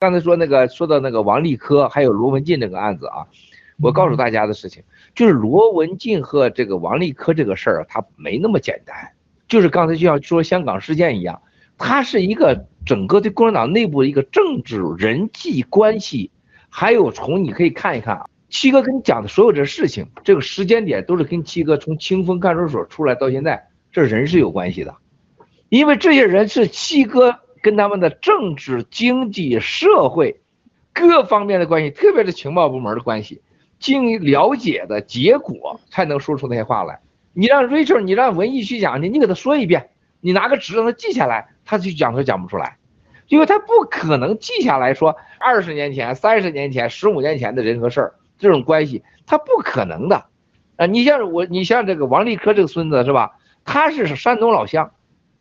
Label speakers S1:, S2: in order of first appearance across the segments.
S1: 刚才说那个说到那个王立科还有罗文静这个案子啊，我告诉大家的事情就是罗文静和这个王立科这个事儿，他没那么简单。就是刚才就像说香港事件一样，它是一个整个的共产党内部的一个政治人际关系，还有从你可以看一看啊，七哥跟你讲的所有这事情，这个时间点都是跟七哥从清风看守所出来到现在，这人是有关系的，因为这些人是七哥跟他们的政治、经济、社会各方面的关系，特别是情报部门的关系，经了解的结果才能说出那些话来。你让 Rachel，你让文艺去讲去，你给他说一遍，你拿个纸让他记下来，他去讲他讲不出来，因为他不可能记下来说二十年前、三十年前、十五年前的人和事儿这种关系，他不可能的。啊，你像我，你像这个王立科这个孙子是吧？他是山东老乡，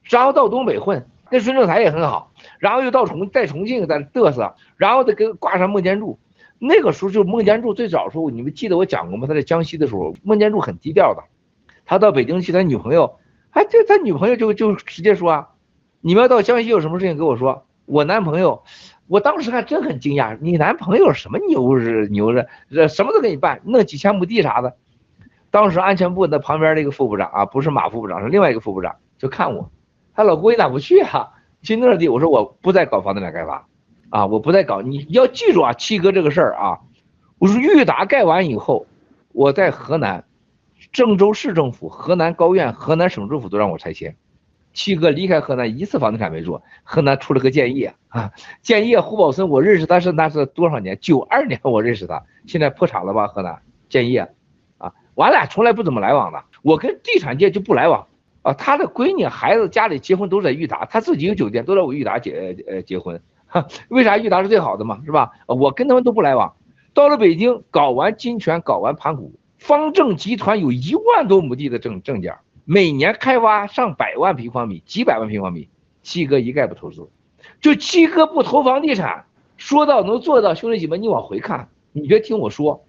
S1: 然后到东北混，那孙政才也很好，然后又到重在重庆在嘚瑟，然后再跟挂上孟建柱。那个时候就孟建柱最早的时候，你们记得我讲过吗？他在江西的时候，孟建柱很低调的。他到北京去，他女朋友，哎，这他女朋友就就直接说啊，你们要到江西有什么事情跟我说。我男朋友，我当时还真很惊讶，你男朋友什么牛是牛是，这什么都给你办，弄几千亩地啥的。当时安全部的旁边那个副部长啊，不是马副部长，是另外一个副部长，就看我，他老郭你咋不去啊？去那地，我说我不再搞房地产开发，啊，我不再搞，你要记住啊，七哥这个事儿啊，我说裕达盖完以后，我在河南。郑州市政府、河南高院、河南省政府都让我拆迁。七哥离开河南一次房地产没做，河南出了个建业啊，建业胡宝森，我认识他是那是多少年？九二年我认识他，现在破产了吧？河南建业啊，我俩从来不怎么来往的，我跟地产界就不来往啊。他的闺女、孩子家里结婚都在裕达，他自己有酒店都在我裕达结呃结婚，哈，为啥裕达是最好的嘛？是吧？我跟他们都不来往。到了北京，搞完金泉，搞完盘古。方正集团有一万多亩地的证证件，每年开发上百万平方米，几百万平方米，七哥一概不投资，就七哥不投房地产，说到能做到，兄弟姐妹，你往回看，你别听我说，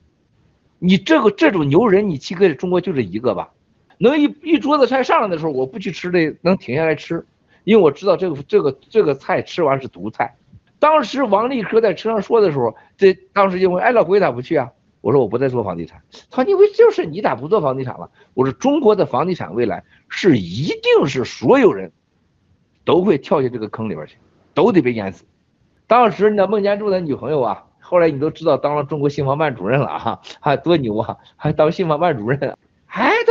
S1: 你这个这种牛人，你七哥中国就这一个吧，能一一桌子菜上来的时候，我不去吃这，能停下来吃，因为我知道这个这个这个菜吃完是毒菜。当时王立科在车上说的时候，这当时就问，哎，老郭咋不去啊？我说我不再做房地产，他说你为就是你咋不做房地产了？我说中国的房地产未来是一定是所有人都会跳进这个坑里边去，都得被淹死。当时那孟建柱的女朋友啊，后来你都知道当了中国信访办主任了啊，还多牛啊，还当信访办主任。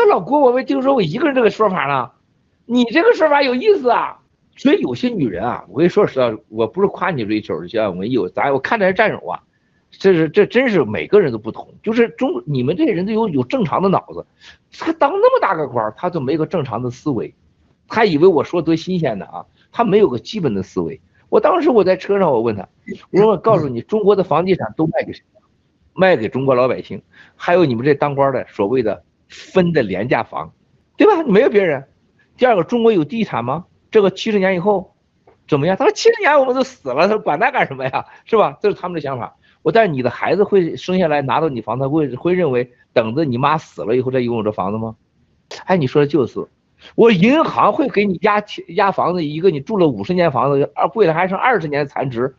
S1: 老郭，我没听说过一个人这个说法呢，你这个说法有意思啊。所以有些女人啊，我跟你说实话，我不是夸你追求，就，像我们有咱我看的是战友啊。这是这真是每个人都不同，就是中你们这些人都有有正常的脑子，他当那么大个官，他都没个正常的思维，他以为我说多新鲜的啊，他没有个基本的思维。我当时我在车上，我问他，我说我告诉你，中国的房地产都卖给谁？卖给中国老百姓，还有你们这当官的所谓的分的廉价房，对吧？没有别人。第二个，中国有地产吗？这个七十年以后怎么样？他说七十年我们都死了，他说管那干什么呀？是吧？这是他们的想法。我但你的孩子会生下来拿到你房子，会会认为等着你妈死了以后再拥有这房子吗？哎，你说的就是，我银行会给你押押房子，一个你住了五十年房子，二贵了还剩二十年残值，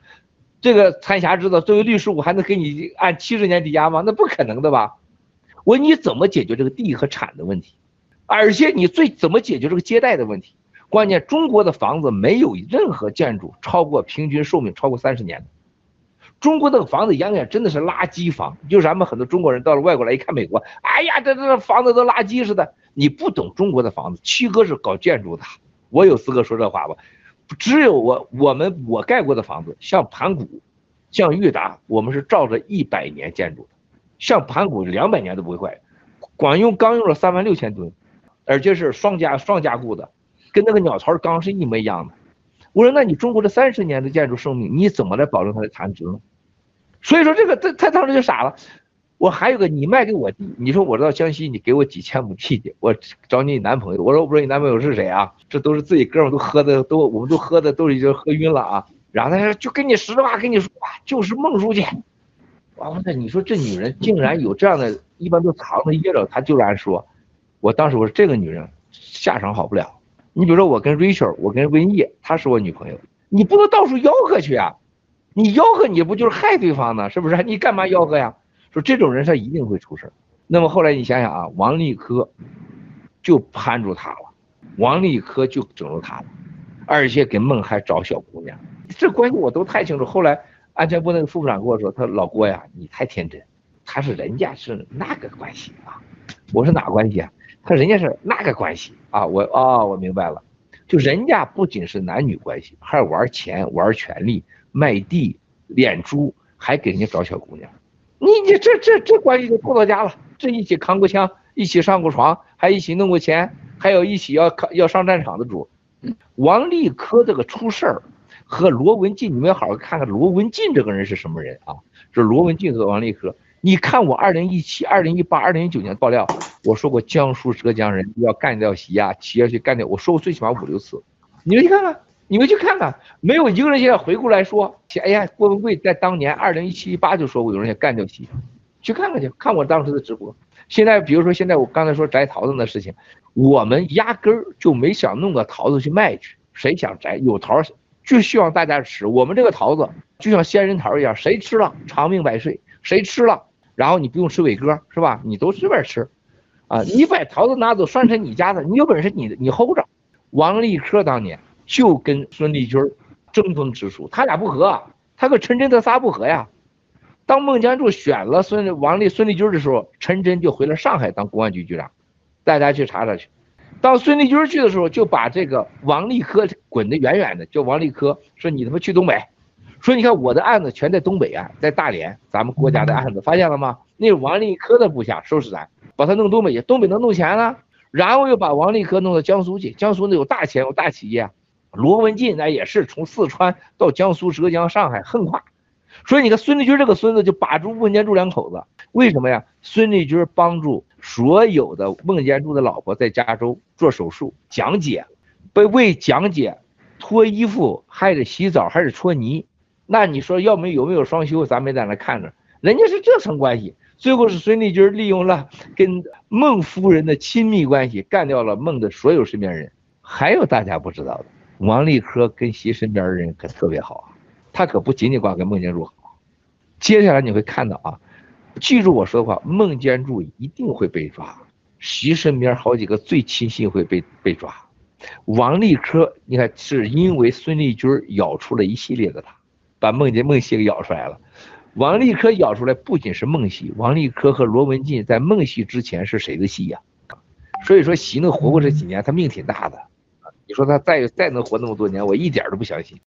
S1: 这个残霞知道作为律师我还能给你按七十年抵押吗？那不可能的吧？我你怎么解决这个地和产的问题？而且你最怎么解决这个接待的问题？关键中国的房子没有任何建筑超过平均寿命超过三十年的。中国那个房子永远真的是垃圾房，就是咱们很多中国人到了外国来一看美国，哎呀，这这房子都垃圾似的。你不懂中国的房子，七哥是搞建筑的，我有资格说这话吧？只有我我们我盖过的房子，像盘古，像裕达，我们是照着一百年建筑的，像盘古两百年都不会坏，光用钢用了三万六千吨，而且是双加双加固的，跟那个鸟巢钢是一模一样的。我说，那你中国这三十年的建筑寿命，你怎么来保证它的残值呢？所以说这个他他当时就傻了。我还有个，你卖给我，你说我到江西，你给我几千亩地，我找你男朋友。我说我不知道你男朋友是谁啊？这都是自己哥们都喝的，都我们都喝的都已经喝晕了啊。然后他说就跟你实话跟你说，就是孟书记。我说你说这女人竟然有这样的，一般都藏着掖着，她就然说。我当时我说这个女人下场好不了。你比如说我跟 Rachel，我跟温叶，她是我女朋友，你不能到处吆喝去啊。你吆喝你不就是害对方呢？是不是？你干嘛吆喝呀？说这种人他一定会出事。那么后来你想想啊，王立科就攀住他了，王立科就整住他了，而且给孟还找小姑娘，这关系我都太清楚。后来安全部那个副部长跟我说，他说老郭呀，你太天真，他是人家是那个关系啊，我说哪关系啊？他说人家是那个关系啊，我哦，我明白了。就人家不仅是男女关系，还玩钱、玩权力、卖地、敛猪，还给人家找小姑娘。你你这这这关系就透到家了，这一起扛过枪，一起上过床，还一起弄过钱，还有一起要扛要上战场的主。王立科这个出事儿，和罗文进，你们要好好看看罗文进这个人是什么人啊？就是罗文进和王立科。你看我二零一七、二零一八、二零一九年爆料，我说过江苏、浙江人要干掉习呀，企业去干掉，我说过最起码五六次。你们去看看，你们去看看，没有一个人现在回过来说，哎呀，郭文贵在当年二零一七一八就说过有人要干掉习，去看看去，看我当时的直播。现在比如说现在我刚才说摘桃子那事情，我们压根儿就没想弄个桃子去卖去，谁想摘？有桃就希望大家吃。我们这个桃子就像仙人桃一样，谁吃了长命百岁，谁吃了。然后你不用吃伟哥是吧？你都随便吃，啊，你把桃子拿走算成你家的，你有本事你你 hold 着。王立科当年就跟孙立军争风吃醋，他俩不和，他和陈真他仨不和呀。当孟建柱选了孙王立孙立军的时候，陈真就回了上海当公安局局长，大家去查查去。当孙立军去的时候，就把这个王立科滚得远远的，叫王立科说你他妈去东北。说你看我的案子全在东北啊，在大连，咱们国家的案子发现了吗？那是王立科的部下收拾咱，把他弄东北去，东北能弄钱了，然后又把王立科弄到江苏去，江苏那有大钱有大企业，罗文进那也是从四川到江苏、浙江、上海横跨。所以你看孙立军这个孙子就把住孟建柱两口子，为什么呀？孙立军帮助所有的孟建柱的老婆在加州做手术，讲解，被为讲解脱衣服还得洗澡还是搓泥。那你说要没有没有双休，咱没在那看着，人家是这层关系。最后是孙立军利用了跟孟夫人的亲密关系，干掉了孟的所有身边人。还有大家不知道的，王立科跟习身边的人可特别好，他可不仅仅光跟孟建柱好。接下来你会看到啊，记住我说的话，孟建柱一定会被抓，习身边好几个最亲信会被被抓。王立科，你看是因为孙立军咬出了一系列的他。把孟建孟系给咬出来了，王立科咬出来不仅是孟系，王立科和罗文进在孟系之前是谁的戏呀？所以说习能活过这几年，他命挺大的。你说他再再能活那么多年，我一点都不相信。